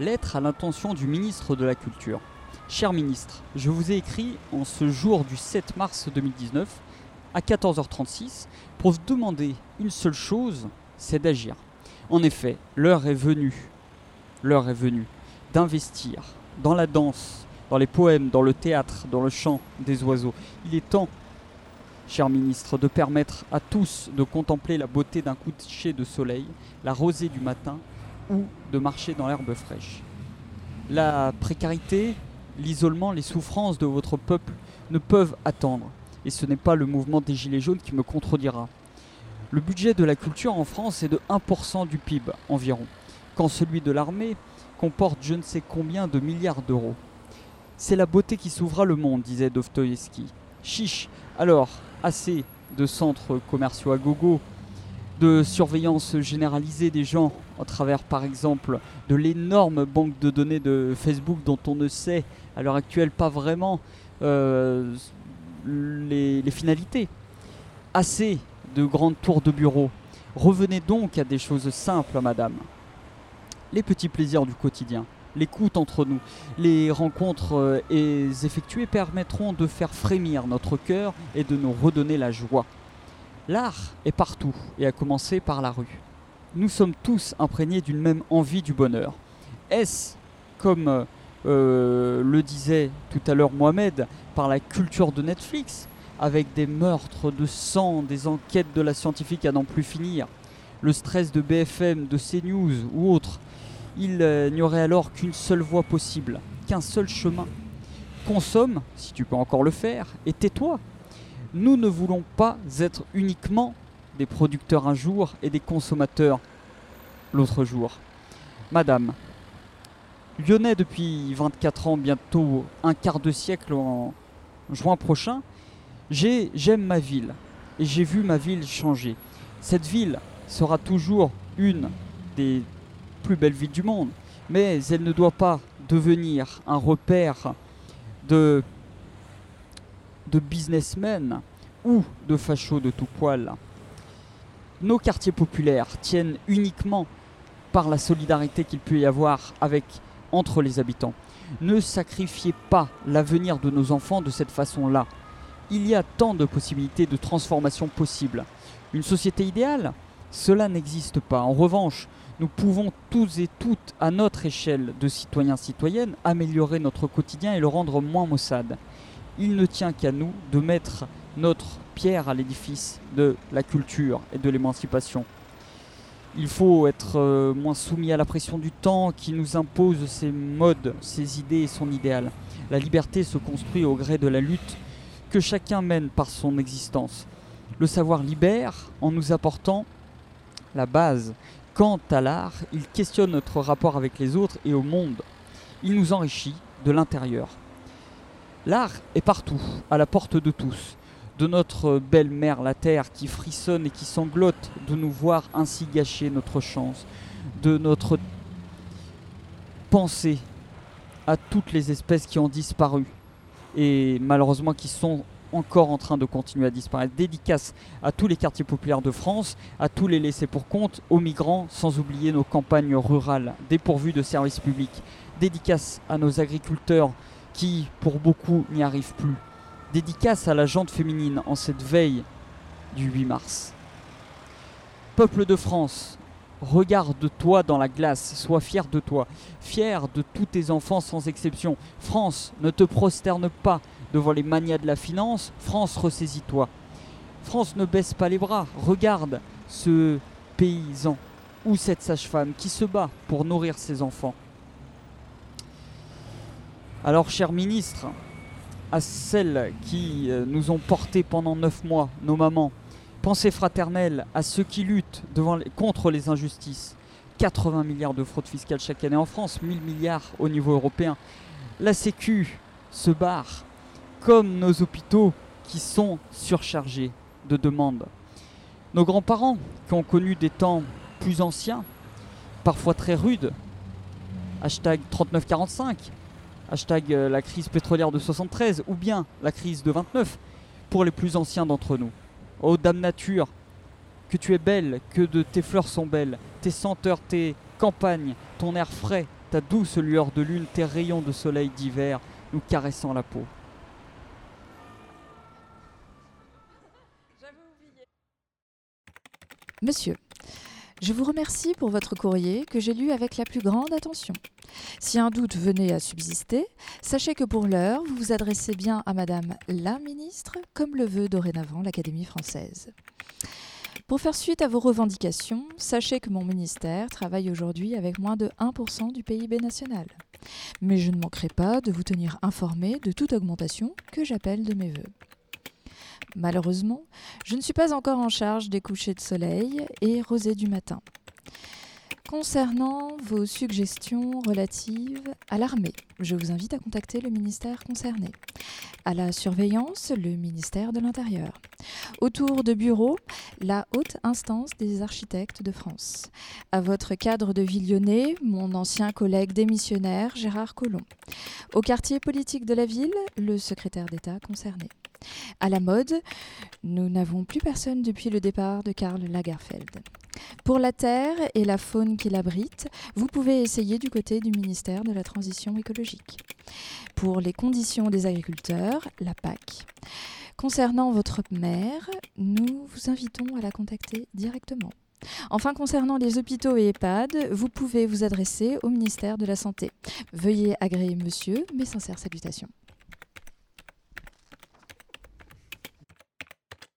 Lettre à l'intention du ministre de la Culture. Cher ministre, je vous ai écrit en ce jour du 7 mars 2019 à 14h36 pour vous demander une seule chose, c'est d'agir. En effet, l'heure est venue, l'heure est venue d'investir dans la danse, dans les poèmes, dans le théâtre, dans le chant des oiseaux. Il est temps, cher ministre, de permettre à tous de contempler la beauté d'un coucher de soleil, la rosée du matin, ou de marcher dans l'herbe fraîche. La précarité, l'isolement, les souffrances de votre peuple ne peuvent attendre. Et ce n'est pas le mouvement des Gilets jaunes qui me contredira. Le budget de la culture en France est de 1% du PIB environ, quand celui de l'armée comporte je ne sais combien de milliards d'euros. C'est la beauté qui s'ouvra le monde, disait Dostoïevski. Chiche, alors, assez de centres commerciaux à gogo, de surveillance généralisée des gens à travers par exemple de l'énorme banque de données de Facebook dont on ne sait à l'heure actuelle pas vraiment euh, les, les finalités. Assez de grandes tours de bureau. Revenez donc à des choses simples, madame. Les petits plaisirs du quotidien, l'écoute entre nous, les rencontres euh, effectuées permettront de faire frémir notre cœur et de nous redonner la joie. L'art est partout, et à commencer par la rue. Nous sommes tous imprégnés d'une même envie du bonheur. Est-ce, comme euh, le disait tout à l'heure Mohamed, par la culture de Netflix, avec des meurtres de sang, des enquêtes de la scientifique à n'en plus finir, le stress de BFM, de CNews ou autres, il euh, n'y aurait alors qu'une seule voie possible, qu'un seul chemin. Consomme, si tu peux encore le faire, et tais-toi. Nous ne voulons pas être uniquement des producteurs un jour et des consommateurs l'autre jour. Madame, lyonnais depuis 24 ans, bientôt un quart de siècle en juin prochain, j'aime ma ville et j'ai vu ma ville changer. Cette ville sera toujours une des plus belles villes du monde, mais elle ne doit pas devenir un repère de, de businessmen ou de fachos de tout poil. Nos quartiers populaires tiennent uniquement par la solidarité qu'il peut y avoir avec entre les habitants. Ne sacrifiez pas l'avenir de nos enfants de cette façon-là. Il y a tant de possibilités de transformation possibles. Une société idéale Cela n'existe pas. En revanche, nous pouvons tous et toutes, à notre échelle de citoyens-citoyennes, améliorer notre quotidien et le rendre moins maussade. Il ne tient qu'à nous de mettre notre pierre à l'édifice de la culture et de l'émancipation. Il faut être euh, moins soumis à la pression du temps qui nous impose ses modes, ses idées et son idéal. La liberté se construit au gré de la lutte que chacun mène par son existence. Le savoir libère en nous apportant la base. Quant à l'art, il questionne notre rapport avec les autres et au monde. Il nous enrichit de l'intérieur. L'art est partout, à la porte de tous de notre belle mère la terre qui frissonne et qui sanglote de nous voir ainsi gâcher notre chance, de notre pensée à toutes les espèces qui ont disparu et malheureusement qui sont encore en train de continuer à disparaître. Dédicace à tous les quartiers populaires de France, à tous les laissés pour compte, aux migrants, sans oublier nos campagnes rurales dépourvues de services publics. Dédicace à nos agriculteurs qui, pour beaucoup, n'y arrivent plus. Dédicace à la jante féminine en cette veille du 8 mars. Peuple de France, regarde-toi dans la glace, sois fier de toi, fier de tous tes enfants sans exception. France, ne te prosterne pas devant les manias de la finance, France, ressaisis-toi. France, ne baisse pas les bras, regarde ce paysan ou cette sage-femme qui se bat pour nourrir ses enfants. Alors, cher ministre, à celles qui euh, nous ont portés pendant neuf mois, nos mamans. Pensée fraternelle à ceux qui luttent contre les injustices. 80 milliards de fraude fiscale chaque année en France, 1000 milliards au niveau européen. La Sécu se barre, comme nos hôpitaux qui sont surchargés de demandes. Nos grands-parents, qui ont connu des temps plus anciens, parfois très rudes, hashtag 3945, hashtag euh, la crise pétrolière de 73, ou bien la crise de 29, pour les plus anciens d'entre nous. Oh Dame Nature, que tu es belle, que de tes fleurs sont belles, tes senteurs, tes campagnes, ton air frais, ta douce lueur de lune, tes rayons de soleil d'hiver nous caressant la peau. Monsieur, je vous remercie pour votre courrier que j'ai lu avec la plus grande attention. Si un doute venait à subsister, sachez que pour l'heure, vous vous adressez bien à Madame la ministre, comme le veut dorénavant l'Académie française. Pour faire suite à vos revendications, sachez que mon ministère travaille aujourd'hui avec moins de 1% du PIB national. Mais je ne manquerai pas de vous tenir informé de toute augmentation que j'appelle de mes voeux. Malheureusement, je ne suis pas encore en charge des couchers de soleil et rosées du matin. Concernant vos suggestions relatives à l'armée, je vous invite à contacter le ministère concerné. À la surveillance, le ministère de l'Intérieur. Autour de bureau, la haute instance des architectes de France. À votre cadre de vie mon ancien collègue démissionnaire Gérard Collomb. Au quartier politique de la ville, le secrétaire d'État concerné. À la mode, nous n'avons plus personne depuis le départ de Karl Lagerfeld. Pour la terre et la faune qui l'abrite, vous pouvez essayer du côté du ministère de la Transition écologique. Pour les conditions des agriculteurs, la PAC. Concernant votre mère, nous vous invitons à la contacter directement. Enfin, concernant les hôpitaux et EHPAD, vous pouvez vous adresser au ministère de la Santé. Veuillez agréer monsieur mes sincères salutations.